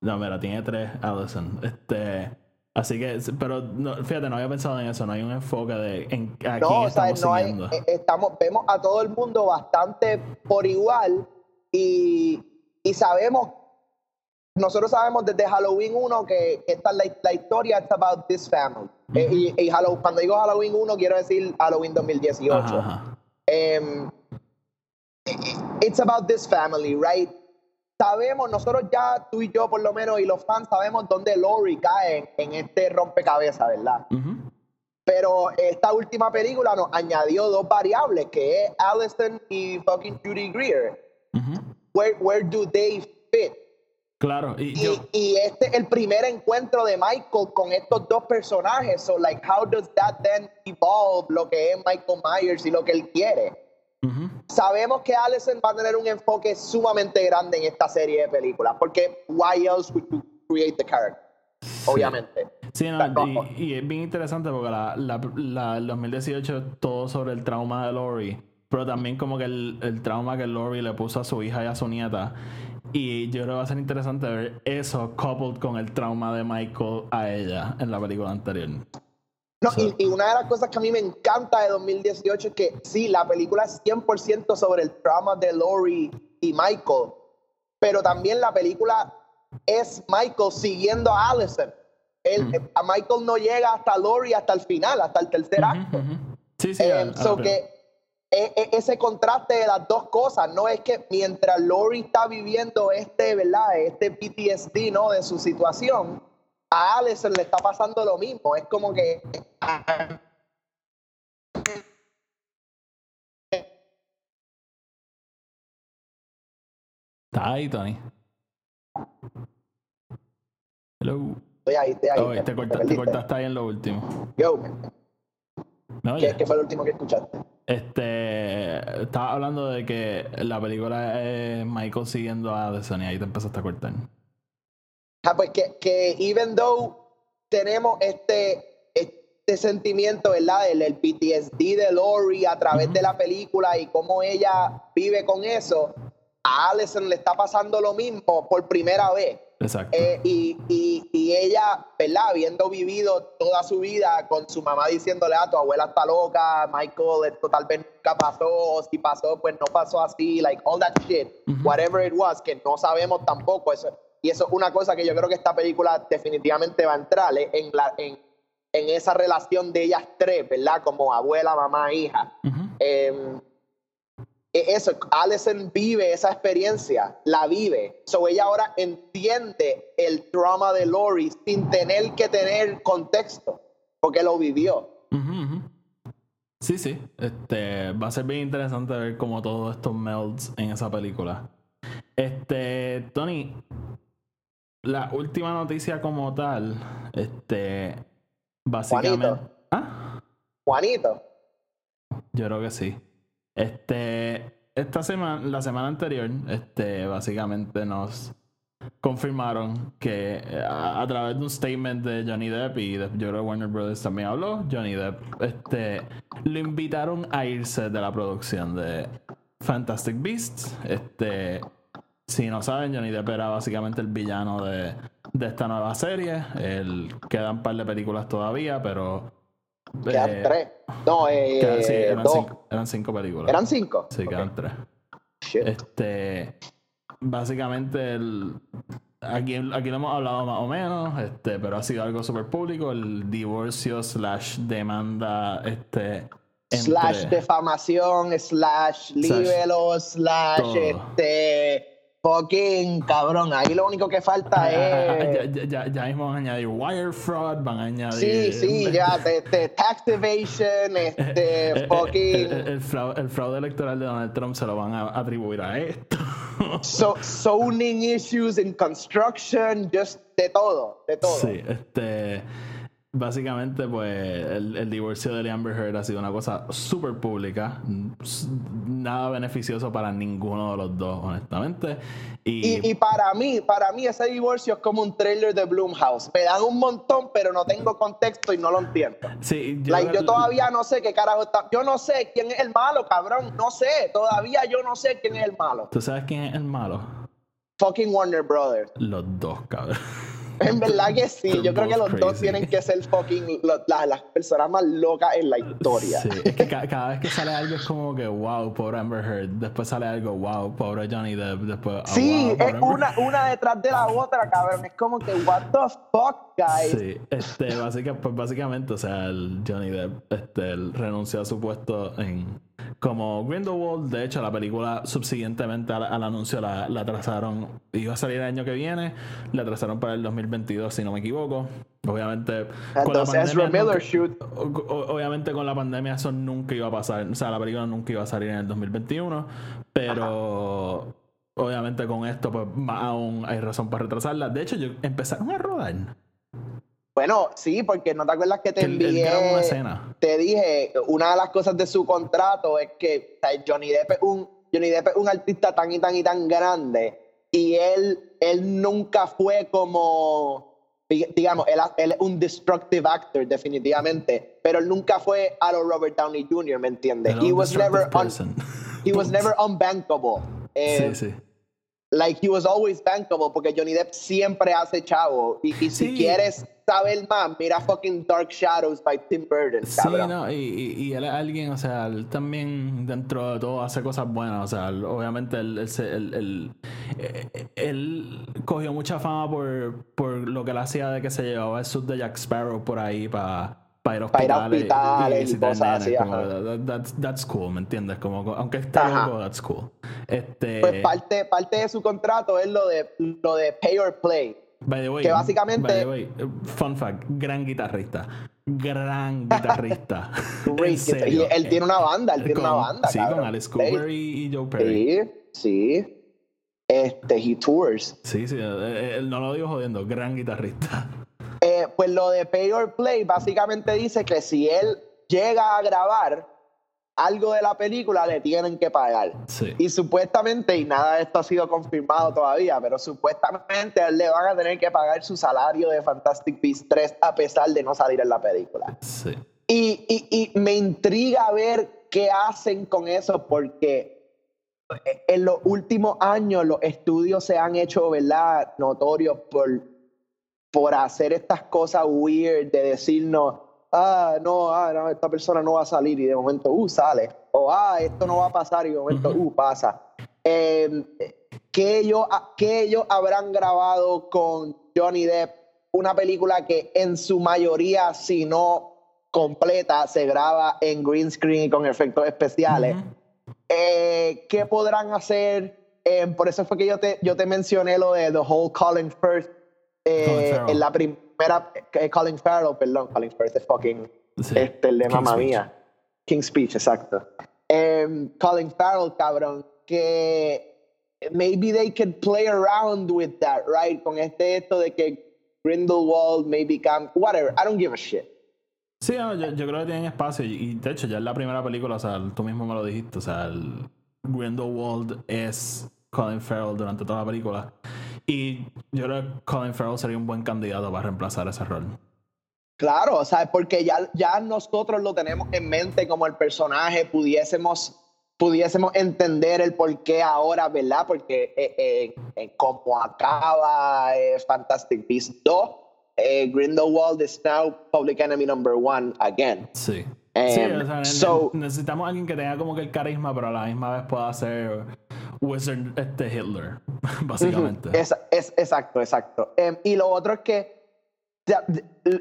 No, mira, tiene tres Addison. Este, así que, pero fíjate, no había pensado en eso, no hay un enfoque de en, a no, estamos no hay, eh, estamos, vemos a todo el mundo bastante por igual y, y sabemos, nosotros sabemos desde Halloween 1 que esta la, la historia es about this family. Eh, y, Halloween, cuando digo Halloween 1 quiero decir Halloween 2018. Um, it's about this family, right? Sabemos, nosotros ya, tú y yo por lo menos, y los fans sabemos dónde Lori cae en, este rompecabezas, ¿verdad? Pero esta última película nos añadió dos variables, que es Allison y fucking Judy Greer. where, where do they fit? Claro, y, y, este es el primer encuentro de Michael con estos dos personajes. So, like, how does that then evolve lo que es Michael Myers y lo que él quiere? Sabemos que Allison va a tener un enfoque sumamente grande en esta serie de películas, porque why else would you create the character? Obviamente. Sí, y, es bien interesante porque la, la, el 2018 es todo sobre el trauma de Lori, pero también como que el, el trauma que Lori le puso a su hija y a su nieta. Y yo creo que va a ser interesante ver eso coupled con el trauma de Michael a ella en la película anterior. No, y, una de las cosas que a mí me encanta de 2018 es que sí, la película es 100% sobre el trauma de Lori y Michael, pero también la película es Michael siguiendo a Allison. A Michael no llega hasta Lori hasta el final, hasta el tercer acto. Sí, sí. Eh, e, ese contraste de las dos cosas, no es que mientras Lori está viviendo este, ¿verdad? Este PTSD, ¿no? De su situación, a Allison le está pasando lo mismo. Es como que Está ahí, Tony. Hello. Estoy ahí, estoy ahí. te, cortaste, ahí en lo último. Yo. ¿Qué, ¿Qué, fue lo último que escuchaste? Este. Estaba hablando de que la película es Michael siguiendo a Addison y ahí te empezaste a cortar. Ah, pues que, que even though tenemos este, este sentimiento, ¿verdad? El, el PTSD de Lori a través de la película y cómo ella vive con eso, a Allison le está pasando lo mismo por primera vez. Exacto. Eh, y, y, y, ella, ¿verdad? Habiendo vivido toda su vida con su mamá diciéndole, ah, tu abuela está loca, Michael, esto tal vez nunca pasó, o si pasó, pues no pasó así, like all that shit, whatever it was, que no sabemos tampoco. Eso, y eso es una cosa que yo creo que esta película definitivamente va a entrar ¿eh? en, la, en, en esa relación de ellas tres, ¿verdad? Como abuela, mamá, hija. Em, e, eso, Allison vive esa experiencia, la vive. So ella ahora entiende el trauma de Lori sin tener que tener contexto, porque lo vivió. Sí, sí. Este, va a ser bien interesante ver cómo todo esto melds en esa película. Este, Tony, la última noticia como tal, este, Básicamente. Juanito. ¿Ah? Juanito. Yo creo que sí. Este, esta semana, la semana anterior, este, básicamente nos confirmaron que a, través de un statement de Johnny Depp y de, yo creo Warner Brothers también habló, Johnny Depp, este, lo invitaron a irse de la producción de Fantastic Beasts. Este, si no saben, Johnny Depp era básicamente el villano de de esta nueva serie. El, quedan un par de películas todavía, pero. Quedan eh, tres. No, eh, sí, eran, Cinco, eran, cinco, películas. ¿Eran cinco? Sí, quedan tres. Este. Básicamente, el, aquí, aquí lo hemos hablado más o menos, este, pero ha sido algo súper público. El divorcio slash demanda. Este, slash defamación, slash libelo, slash este fucking cabrón. Ahí lo único que falta <laughs> ah, es. Ya, ya, ya, mismo van a añadir wire fraud, van a añadir. Sí, sí, ya. Este, tax evasion, <laughs> este, fucking. El, fraude, el, fraude, electoral de Donald Trump se lo van a atribuir a esto. <laughs> so, zoning issues in construction, just de todo, de todo. Sí, este. Básicamente, pues el, divorcio de Amber Heard ha sido una cosa súper pública, nada beneficioso para ninguno de los dos, honestamente. Y, y, para mí, para mí ese divorcio es como un trailer de Bloomhouse. Me dan un montón, pero no tengo contexto y no lo entiendo. Sí, yo, yo todavía no sé qué carajo está. Yo no sé quién es el malo, cabrón. No sé, todavía yo no sé quién es el malo. ¿Tú sabes quién es el malo? Fucking Warner Brothers. Los dos, cabrón. <laughs> En verdad que sí. Yo creo que los dos tienen que ser fucking las personas más locas en la historia. Sí, es que cada vez que sale algo es como que wow, pobre Amber Heard. Después sale algo, wow, pobre Johnny Depp. Después, oh, sí, es una, una detrás de la otra, cabrón. Es como que what the fuck, guys. Sí, este, básicamente, pues básicamente, o sea, el Johnny Depp este, renunció a su puesto en como Grindelwald. De hecho, la película subsiguientemente al, anuncio la, la trazaron. Iba a salir el año que viene. La trazaron para el 2022, si no me equivoco. Obviamente. Con la pandemia, shoot. Obviamente, con la pandemia, eso nunca iba a pasar. O sea, la película nunca iba a salir en el 2021. Pero. Obviamente con esto, pues aún hay razón para retrasarla. De hecho, yo, empezaron a rodar bueno, sí, porque no te acuerdas que te envié. Te dije, una de las cosas de su contrato es que Johnny Depp es un Johnny Depp es un artista tan y tan y tan grande y él él nunca fue como digamos, él, él, es un destructive actor definitivamente, pero él nunca fue a lo Robert Downey Jr., ¿me entiendes? He was never he was never unbankable. sí, eh, sí like he was always bankable porque Johnny Depp siempre hace chavo y, si quieres saber más mira fucking Dark Shadows by Tim Burton sí no y, y, él es alguien o sea él también dentro de todo hace cosas buenas o sea obviamente él, él, él, él, cogió mucha fama por, por lo que él hacía de que se llevaba el sub de Jack Sparrow por ahí para para ir a hospitales, y, cosas así. that's, that's, cool, ¿me entiendes? Como, aunque esté loco, that's cool. Este... Pues parte, parte de su contrato es lo de, lo de pay or play. By the way, que básicamente. By the way, fun fact: gran guitarrista. Gran <laughs> guitarrista. y él tiene una banda, él tiene una banda. Sí, con Alice Cooper y, Joe Perry. Sí, sí. Este, he tours. Sí, sí, él no lo digo jodiendo, gran guitarrista. Eh, pues lo de Pay or Play básicamente dice que si él llega a grabar algo de la película, le tienen que pagar. Y supuestamente, y nada de esto ha sido confirmado todavía, pero supuestamente él le van a tener que pagar su salario de Fantastic Beasts 3 a pesar de no salir en la película. Sí. Y, y, y me intriga ver qué hacen con eso porque en los últimos años los estudios se han hecho, ¿verdad?, notorios por por hacer estas cosas weird de decirnos, ah, no, ah, no, esta persona no va a salir y de momento, uh, sale. O, ah, esto no va a pasar y de momento, uh, pasa. Em, que ellos, que ellos habrán grabado con Johnny Depp una película que en su mayoría, si no completa, se graba en green screen y con efectos especiales. Eh, ¿Qué podrán hacer? Eh, por eso fue que yo te, yo te mencioné lo de The Whole Colin First eh, en la primera. Colin Farrell, perdón, Colin First es fucking. Este, el de mamá mía. King's Speech, exacto. Colin Farrell, cabrón, que maybe they could play around with that, right? Con este esto de que Grindelwald may become whatever. I don't give a shit. Sí, yo, yo, creo que tienen espacio y de hecho ya en la primera película, o sea, tú mismo me lo dijiste, o sea, el Grindelwald es Colin Farrell durante toda la película y yo creo que Colin Farrell sería un buen candidato para reemplazar ese rol. Claro, o sea, porque ya, ya nosotros lo tenemos en mente como el personaje, pudiésemos pudiésemos entender el por qué ahora, ¿verdad? Porque eh, eh, como acaba eh, Fantastic Beasts 2, Grindelwald is now public enemy number one again. Sí. sí o sea, necesitamos alguien que tenga como que el carisma, pero a la misma vez pueda ser Wizard este Hitler, <laughs> básicamente. es, es, exacto, exacto. Em, y lo otro es que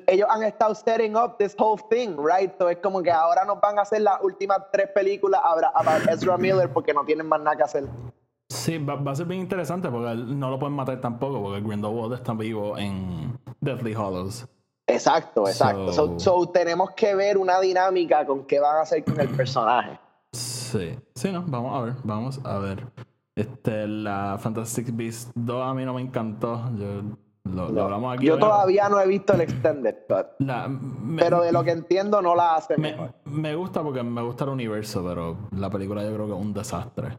ellos han estado setting up this whole thing, right? So es como que ahora nos van a hacer las últimas tres películas a Ezra Miller porque no tienen más nada que hacer. Sí, va, a ser bien interesante porque no lo pueden matar tampoco porque Grindelwald está vivo en Deathly Hollows. Exacto, exacto. So, tenemos que ver una dinámica con qué van a hacer con el personaje. Sí, sí, no, vamos a ver, vamos a ver. Este, la Fantastic Beasts 2 a mí no me encantó. Yo yo todavía no he visto el Extended Cut. pero de lo que entiendo no la hace me, Me gusta porque me gusta el universo, pero la película yo creo que es un desastre.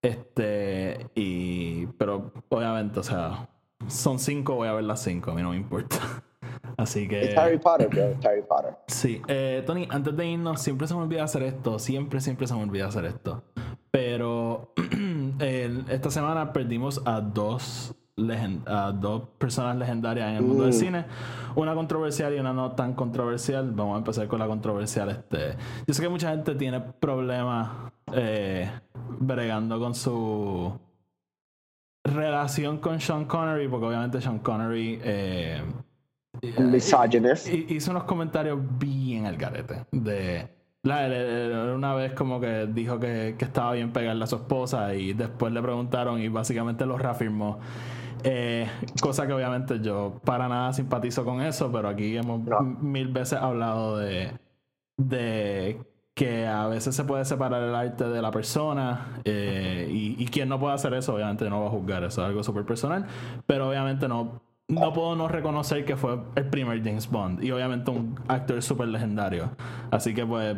Este, y. Pero obviamente, o sea, son cinco, voy a ver las cinco, a mí no me importa. <laughs> Así que. Es Harry Potter, bro. Harry Potter. Sí. Eh, Tony, antes de irnos, siempre se me olvida hacer esto. Siempre, siempre se me olvida hacer esto. Pero <clears throat> esta semana perdimos a dos dos personas legendarias en el mundo del mm. cine. Una controversial y una no tan controversial. Vamos a empezar con la controversial. Este, yo sé que mucha gente tiene problemas eh, bregando con su relación con Sean Connery, porque obviamente Sean Connery eh, hizo unos comentarios bien al garete de una vez como que dijo que, que, estaba bien pegarle a su esposa y después le preguntaron y básicamente lo reafirmó. Eh, cosa que obviamente yo para nada simpatizo con eso, pero aquí hemos mil veces hablado de, de que a veces se puede separar el arte de la persona eh, y, quien no puede hacer eso, obviamente no va a juzgar, eso es algo súper personal, pero obviamente no, no puedo no reconocer que fue el primer James Bond y obviamente un actor súper legendario. Así que pues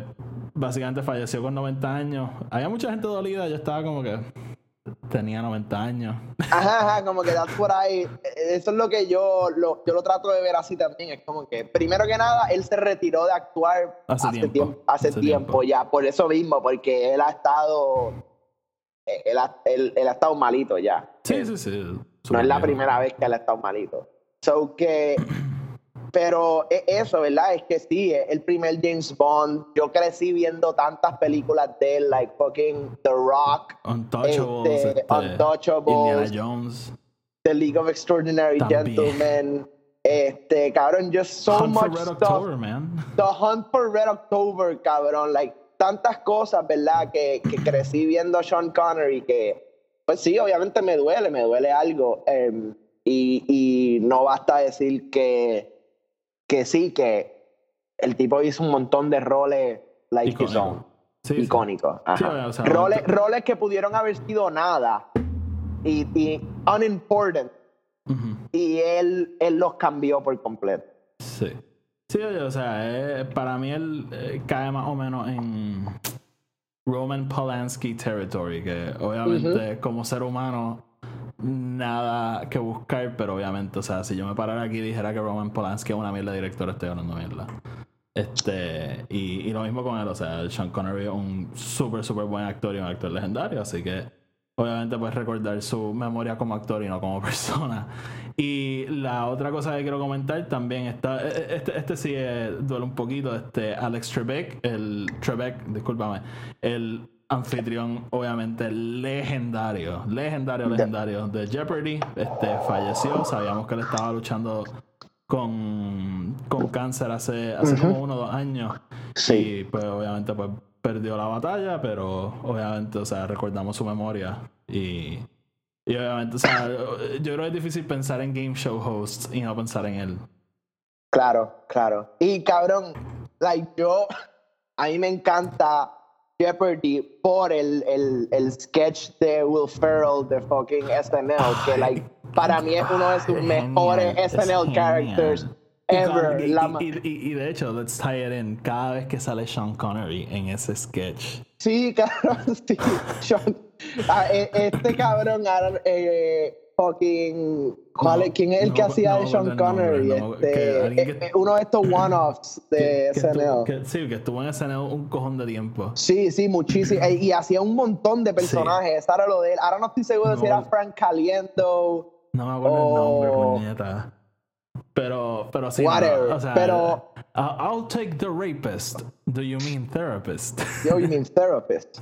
básicamente falleció con 90 años. Había mucha gente dolida, yo estaba como que tenía 90 años. Ajá, ajá, como que das por ahí. Eso es lo que yo lo, yo lo trato de ver así también. Es como que, primero que nada, él se retiró de actuar hace, tiempo, hace, tiempo, ya. Por eso mismo, porque él ha estado. Él ha, él, ha estado malito ya. Sí, sí, sí. No es la primera vez que él ha estado malito. So que <clears throat> pero e, eso, ¿verdad? Es que sí, el primer James Bond. Yo crecí viendo tantas películas de él, like fucking The Rock, Untouchables, este, este, Untouchables, Indiana Jones, The League of Extraordinary Gentlemen. Este, cabrón, just so Hunt much for Red stuff. October, man. The Hunt for Red October, cabrón. Like, tantas cosas, ¿verdad? Que, que crecí viendo a Sean Connery que, pues sí, obviamente me duele, me duele algo. Em, y, y no basta decir que que sí, que el tipo hizo un montón de roles like his own. icónicos. roles, roles que pudieron haber sido nada y, y unimportant. Y él, él los cambió por completo. Sí. Sí, o sea, eh, para mí él eh, cae más o menos en Roman Polanski territory, que obviamente como ser humano nada que buscar, pero obviamente, o sea, si yo me parara aquí y dijera que Roman Polanski es una mierda de director, estoy hablando mierda. Este, y, y, lo mismo con él, o sea, Sean Connery es un súper, súper buen actor y un actor legendario, así que obviamente puedes recordar su memoria como actor y no como <laughs> persona. Y la otra cosa que quiero comentar también está, e, e, este, este sí duele un poquito, este Alex Trebek, el Trebek, discúlpame, el anfitrión, obviamente, legendario, legendario, legendario de Jeopardy. Este falleció. Sabíamos que él estaba luchando con, con cáncer hace, hace como uno o dos años. Sí. Y pues obviamente pues perdió la batalla, pero obviamente, o sea, recordamos su memoria. Y, y obviamente, o sea, yo creo que es difícil pensar en game show hosts y no pensar en él. Claro, claro. Y cabrón, like yo, a mí me encanta Jeopardy por el, el, el sketch de Will Ferrell de fucking SNL, que like para mí es uno de sus mejores SNL characters ever. Y, de hecho, let's tie it in, cada vez que sale Sean Connery en ese sketch. Sí, <laughs> cabrón, sí. Sean, ah, e, este cabrón, eh, fucking. ¿Quién es el que hacía de Sean Connery? este, eh, eh, uno de estos one-offs de SNL. sí, que estuvo en SNL un cojón de tiempo. Sí, sí, muchísimo. Y, hacía un montón de personajes. Ahora lo de él. Ahora no estoy seguro de si era Frank Caliento. No me acuerdo el nombre, puñeta. Pero, pero sí. Whatever. o sea, pero. I'll take the rapist. Do you mean therapist? <laughs> Do you mean therapist?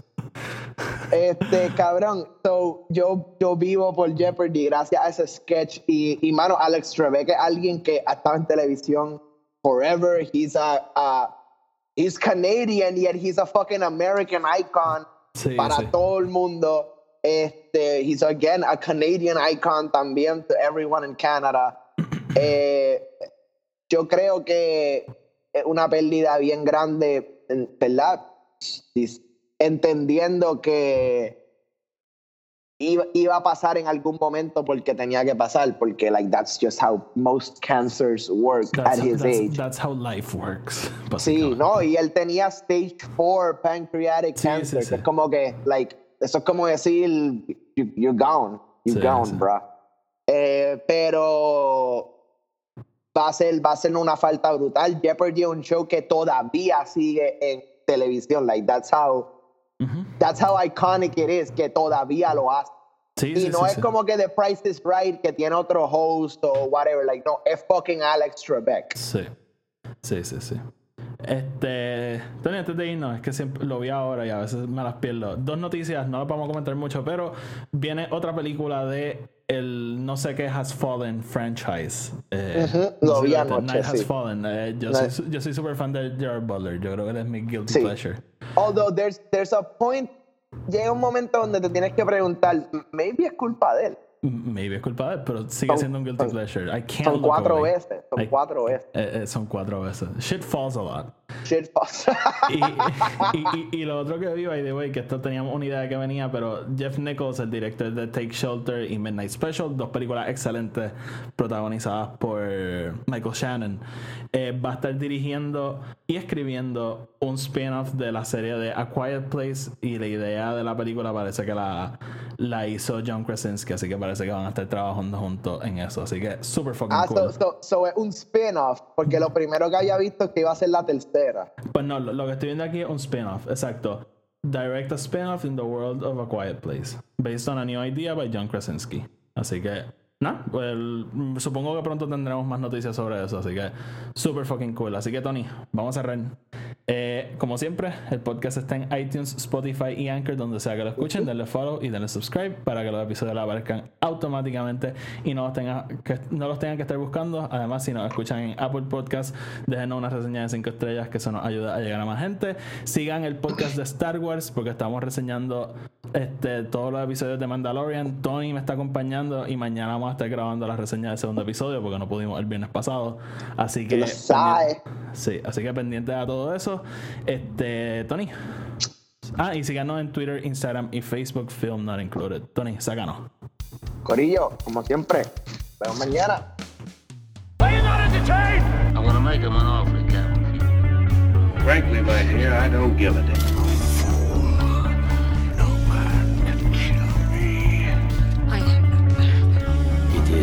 Este, cabrón, so, yo, yo vivo por Jeopardy gracias a ese sketch. Y, y mano, Alex Trebek es alguien que ha estado en televisión forever. He's a, a he's Canadian, yet he's a fucking American icon para todo el mundo. Este, he's again a Canadian icon también to everyone in Canada. Eh, yo creo que es una pérdida bien grande, ¿verdad? Entendiendo que iba, iba, a pasar en algún momento porque tenía que pasar, porque like that's just how most cancers work at his age. That's how life works. Sí, no, y él tenía stage 4 pancreatic cancer, que es como que like eso es como decir you, you're gone, you're gone, bro. Eh, pero va a ser, va a ser una falta brutal. Jeopardy es un show que todavía sigue en televisión. Like, that's how, that's how iconic it is, que todavía lo hace. y no es como que The Price is Right, que tiene otro host o whatever. Like, no, es fucking Alex Trebek. Sí. Sí, sí, sí. Este, Tony, antes de irnos, es que siempre lo vi ahora y a veces me las pierdo. Dos noticias, no las vamos a comentar mucho, pero viene otra película de el no sé qué Has Fallen franchise. Eh, Lo vi anoche, Has Fallen. Eh, yo, soy, yo soy super fan de Gerard Butler. Yo creo que él es mi guilty pleasure. Although there's, there's a point, llega un momento donde te tienes que preguntar, maybe es culpa de él. Maybe es culpa de él, pero sigue siendo un guilty pleasure. I can't son cuatro veces. Son cuatro veces. Eh, son cuatro veces. Shit falls a lot. Shit falls. y, y, y, lo otro que vi, by the way, que esto teníamos una idea de que venía, pero Jeff Nichols, el director de Take Shelter y Midnight Special, dos películas excelentes protagonizadas por Michael Shannon, eh, va a estar dirigiendo y escribiendo un spin-off de la serie de A Quiet Place y la idea de la película parece que la, la hizo John Krasinski, así que parece que van a estar trabajando juntos en eso. Así que super fucking ah, cool. So, es un spin-off, porque lo primero que había visto es que iba a ser la tercera. Pues no, lo, que estoy viendo aquí es un spin-off, exacto. Direct a spin-off in the world of a quiet place, based on a new idea by John Krasinski. Así que no, pues, supongo que pronto tendremos más noticias sobre eso, así que super fucking cool. Así que Tony, vamos a cerrar. Eh, como siempre, el podcast está en iTunes, Spotify y Anchor, donde sea que lo escuchen. Denle follow y denle subscribe para que los episodios aparezcan automáticamente y no los, tengan que, no los tengan que estar buscando. Además, si nos escuchan en Apple Podcast, déjenos una reseña de 5 estrellas que eso nos ayuda a llegar a más gente. Sigan el podcast de Star Wars porque estamos reseñando este, todos los episodios de Mandalorian. Tony me está acompañando y mañana vamos a estar grabando la reseña del segundo episodio porque no pudimos el viernes pasado. Así que. Sí, así que pendiente a todo eso. Este, Tony. Ah, y síganos en Twitter, Instagram y Facebook, Film Not Included. Tony, sácanos. Corillo, como siempre. Vemos mañana. I'm gonna make him an offer, Captain. Frankly, my dear, I don't give a damn.